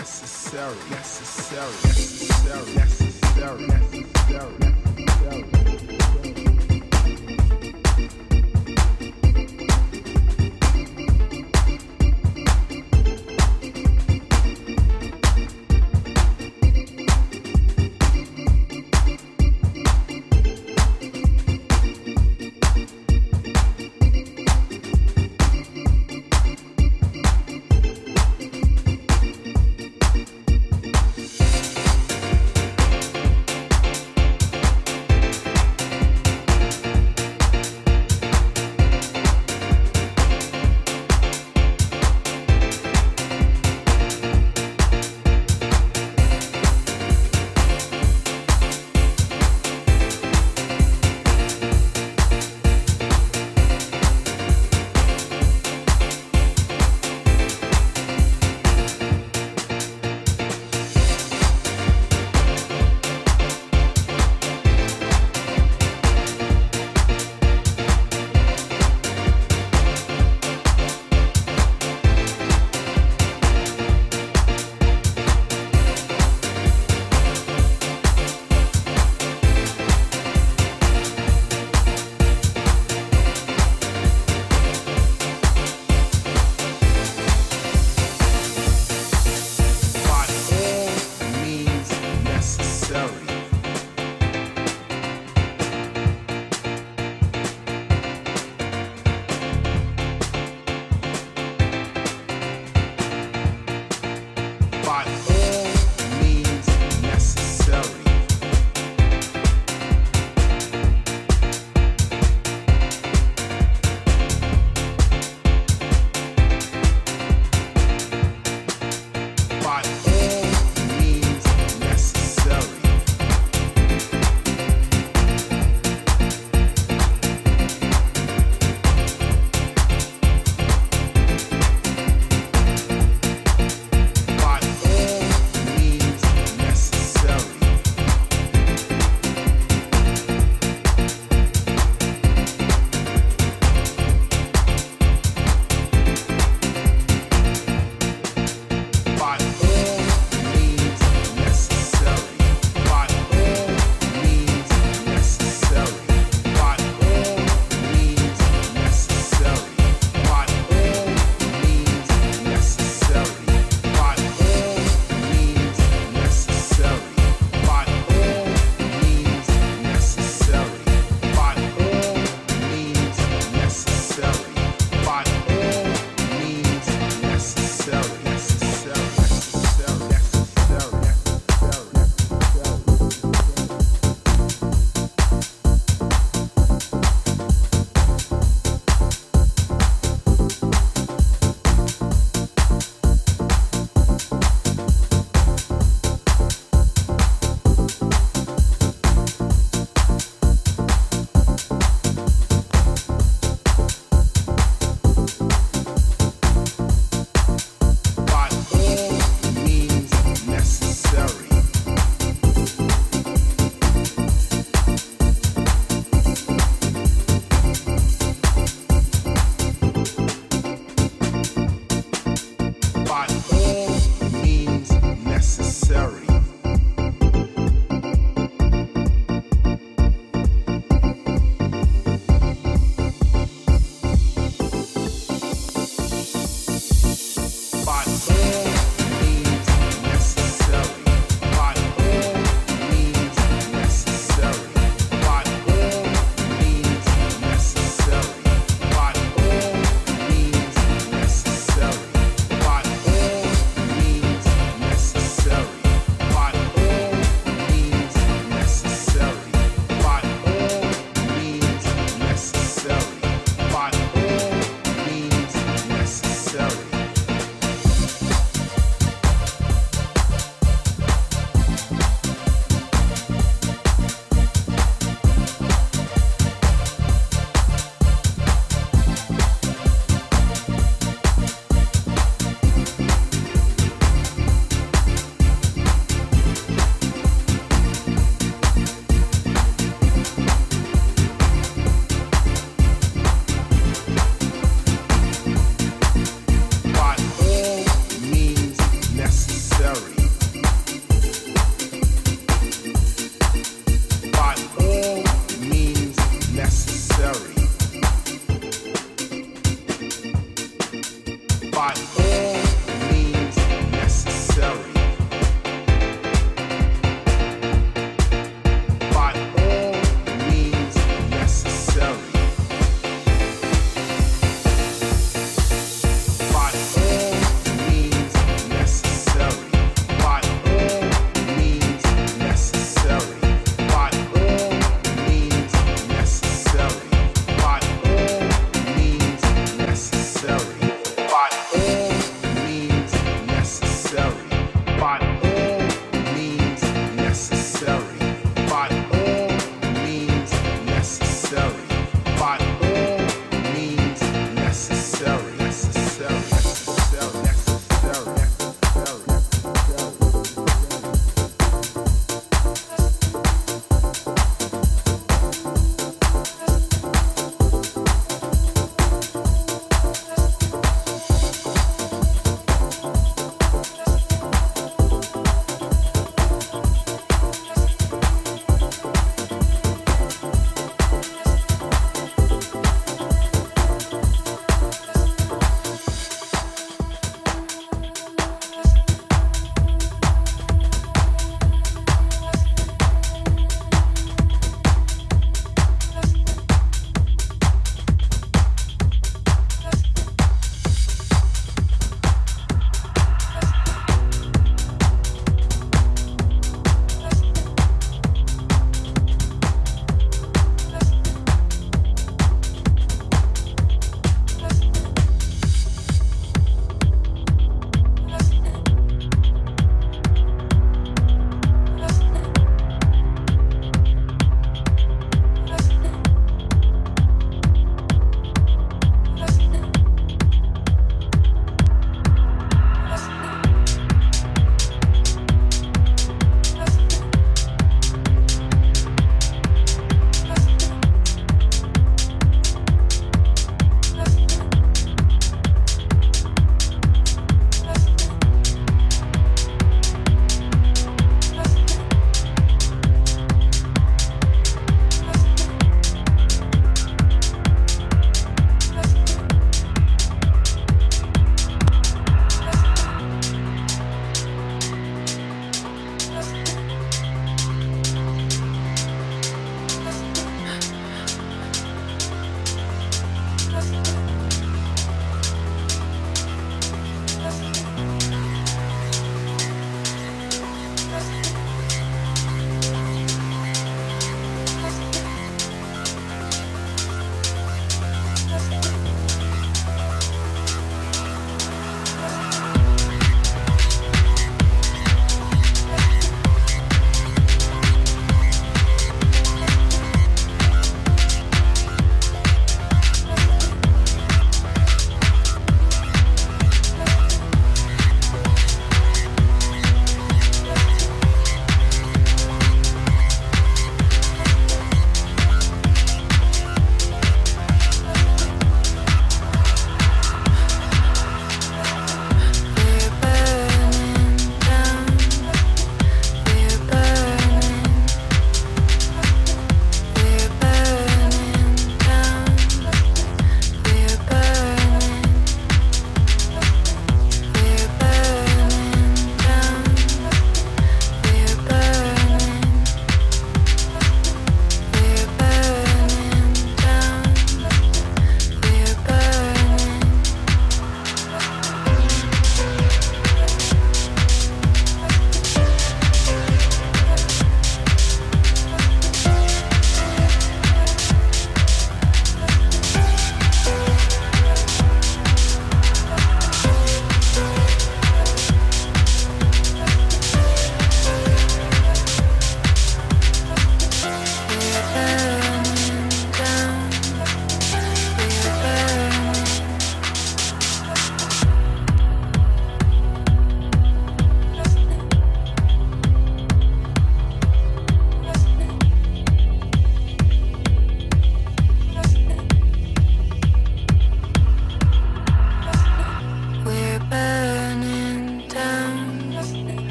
necessary, necessary, necessary, necessary, necessary, necessary. by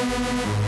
Thank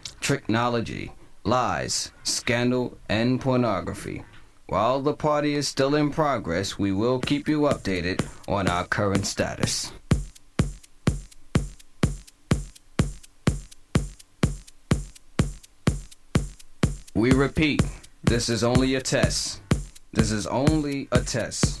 technology, lies, scandal, and pornography. While the party is still in progress, we will keep you updated on our current status. We repeat, this is only a test. This is only a test.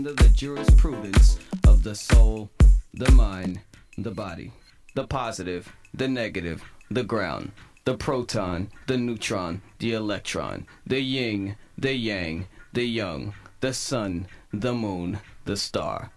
Under the jurisprudence of the soul, the mind, the body, the positive, the negative, the ground, the proton, the neutron, the electron, the yin, the yang, the young, the sun, the moon, the star,